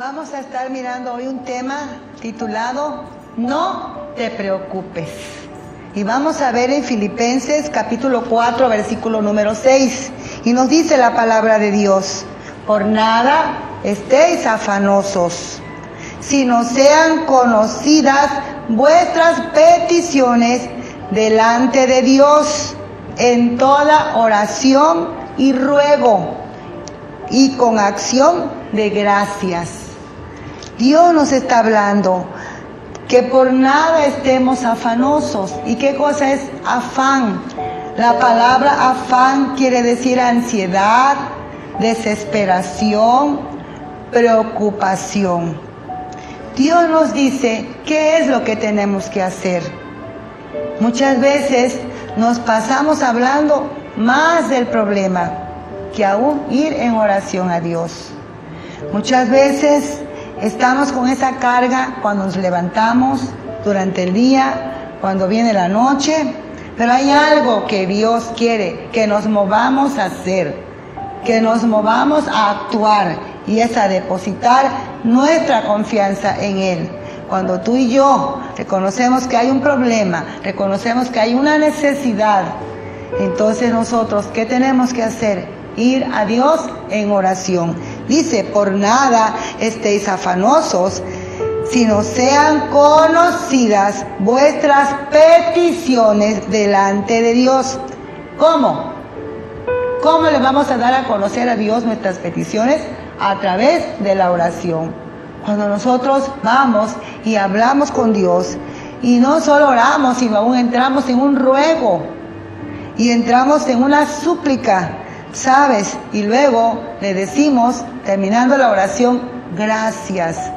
Vamos a estar mirando hoy un tema titulado No te preocupes. Y vamos a ver en Filipenses capítulo 4, versículo número 6. Y nos dice la palabra de Dios, por nada estéis afanosos, sino sean conocidas vuestras peticiones delante de Dios en toda oración y ruego y con acción de gracias. Dios nos está hablando que por nada estemos afanosos. ¿Y qué cosa es afán? La palabra afán quiere decir ansiedad, desesperación, preocupación. Dios nos dice qué es lo que tenemos que hacer. Muchas veces nos pasamos hablando más del problema que aún ir en oración a Dios. Muchas veces estamos con esa carga cuando nos levantamos durante el día, cuando viene la noche, pero hay algo que Dios quiere, que nos movamos a hacer, que nos movamos a actuar y es a depositar nuestra confianza en Él. Cuando tú y yo reconocemos que hay un problema, reconocemos que hay una necesidad, entonces nosotros, ¿qué tenemos que hacer? Ir a Dios en oración. Dice, por nada estéis afanosos, sino sean conocidas vuestras peticiones delante de Dios. ¿Cómo? ¿Cómo le vamos a dar a conocer a Dios nuestras peticiones? A través de la oración. Cuando nosotros vamos y hablamos con Dios, y no solo oramos, sino aún entramos en un ruego, y entramos en una súplica, ¿sabes? Y luego le decimos, terminando la oración, gracias.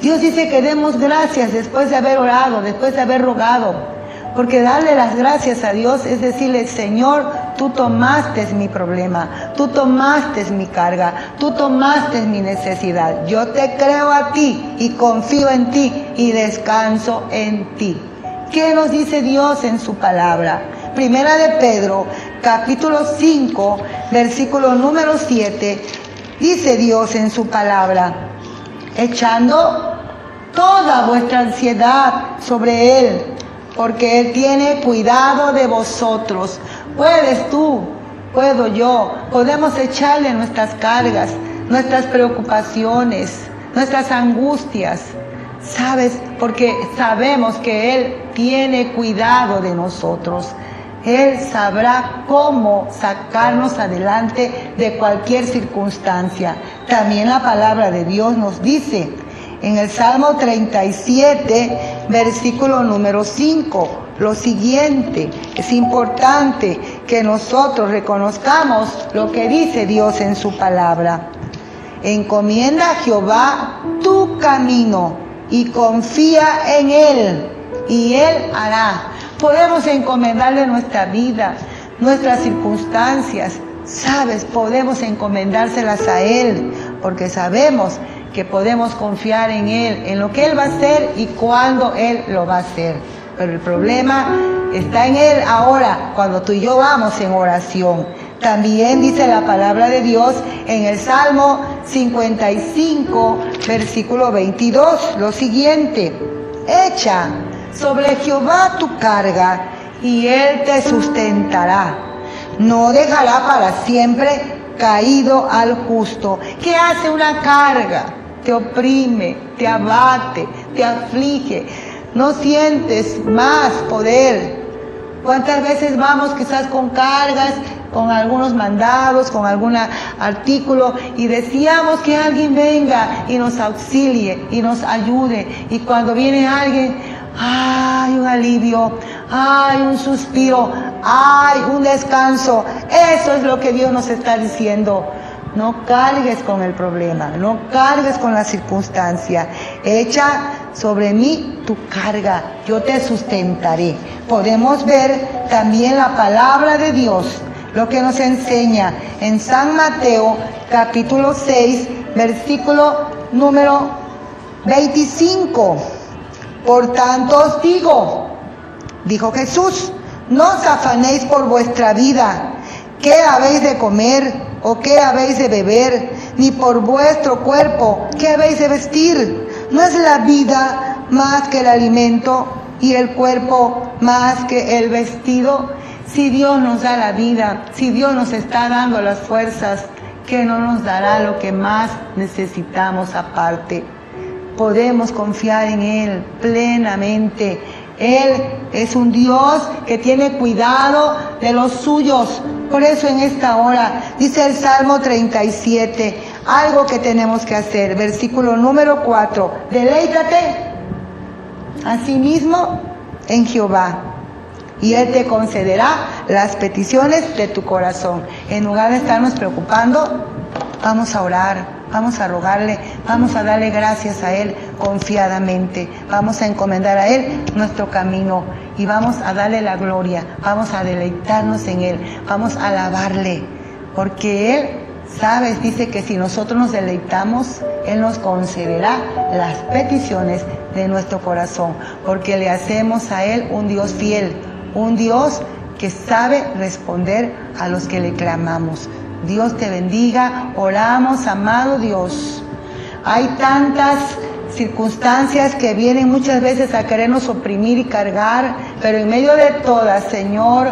Dios dice que demos gracias después de haber orado, después de haber rogado. Porque darle las gracias a Dios es decirle, Señor, tú tomaste mi problema, tú tomaste mi carga, tú tomaste mi necesidad. Yo te creo a ti y confío en ti y descanso en ti. ¿Qué nos dice Dios en su palabra? Primera de Pedro, capítulo 5, versículo número 7, dice Dios en su palabra, echando toda vuestra ansiedad sobre Él, porque Él tiene cuidado de vosotros. Puedes tú, puedo yo, podemos echarle nuestras cargas, nuestras preocupaciones, nuestras angustias. ¿Sabes? Porque sabemos que Él tiene cuidado de nosotros. Él sabrá cómo sacarnos adelante de cualquier circunstancia. También la palabra de Dios nos dice en el Salmo 37, versículo número 5, lo siguiente. Es importante que nosotros reconozcamos lo que dice Dios en su palabra. Encomienda a Jehová tu camino y confía en Él y Él hará Podemos encomendarle nuestra vida, nuestras circunstancias. Sabes, podemos encomendárselas a Él, porque sabemos que podemos confiar en Él, en lo que Él va a hacer y cuándo Él lo va a hacer. Pero el problema está en Él ahora, cuando tú y yo vamos en oración. También dice la palabra de Dios en el Salmo 55, versículo 22, lo siguiente, echa sobre Jehová tu carga y él te sustentará. No dejará para siempre caído al justo. ¿Qué hace una carga? Te oprime, te abate, te aflige. No sientes más poder. ¿Cuántas veces vamos quizás con cargas, con algunos mandados, con algún artículo y decíamos que alguien venga y nos auxilie y nos ayude? Y cuando viene alguien, hay un alivio, hay un suspiro, hay un descanso. Eso es lo que Dios nos está diciendo. No cargues con el problema, no cargues con la circunstancia. Echa sobre mí tu carga, yo te sustentaré. Podemos ver también la palabra de Dios, lo que nos enseña en San Mateo capítulo 6, versículo número 25. Por tanto os digo, dijo Jesús, no os afanéis por vuestra vida, qué habéis de comer o qué habéis de beber, ni por vuestro cuerpo qué habéis de vestir. ¿No es la vida más que el alimento y el cuerpo más que el vestido? Si Dios nos da la vida, si Dios nos está dando las fuerzas, que no nos dará lo que más necesitamos aparte. Podemos confiar en Él plenamente. Él es un Dios que tiene cuidado de los suyos. Por eso en esta hora dice el Salmo 37, algo que tenemos que hacer. Versículo número 4, deleítate asimismo en Jehová y Él te concederá las peticiones de tu corazón. En lugar de estarnos preocupando, vamos a orar, vamos a rogarle, vamos a darle gracias a Él confiadamente, vamos a encomendar a Él nuestro camino y vamos a darle la gloria, vamos a deleitarnos en Él, vamos a alabarle, porque Él, sabes, dice que si nosotros nos deleitamos, Él nos concederá las peticiones de nuestro corazón, porque le hacemos a Él un Dios fiel, un Dios que sabe responder a los que le clamamos. Dios te bendiga, oramos, amado Dios. Hay tantas circunstancias que vienen muchas veces a querernos oprimir y cargar, pero en medio de todas, Señor,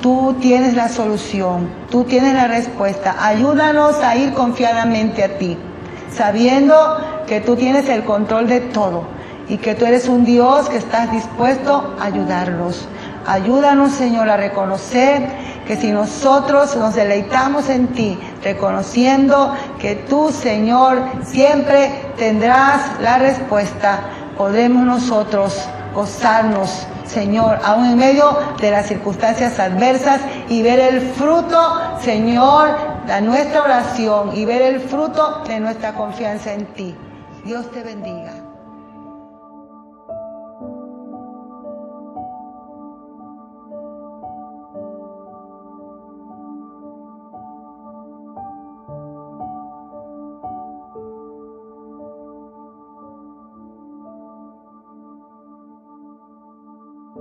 tú tienes la solución, tú tienes la respuesta. Ayúdanos a ir confiadamente a ti, sabiendo que tú tienes el control de todo y que tú eres un Dios que estás dispuesto a ayudarnos. Ayúdanos, Señor, a reconocer que si nosotros nos deleitamos en ti, reconociendo que tú, Señor, siempre tendrás la respuesta, podemos nosotros gozarnos, Señor, aún en medio de las circunstancias adversas y ver el fruto, Señor, de nuestra oración y ver el fruto de nuestra confianza en ti. Dios te bendiga.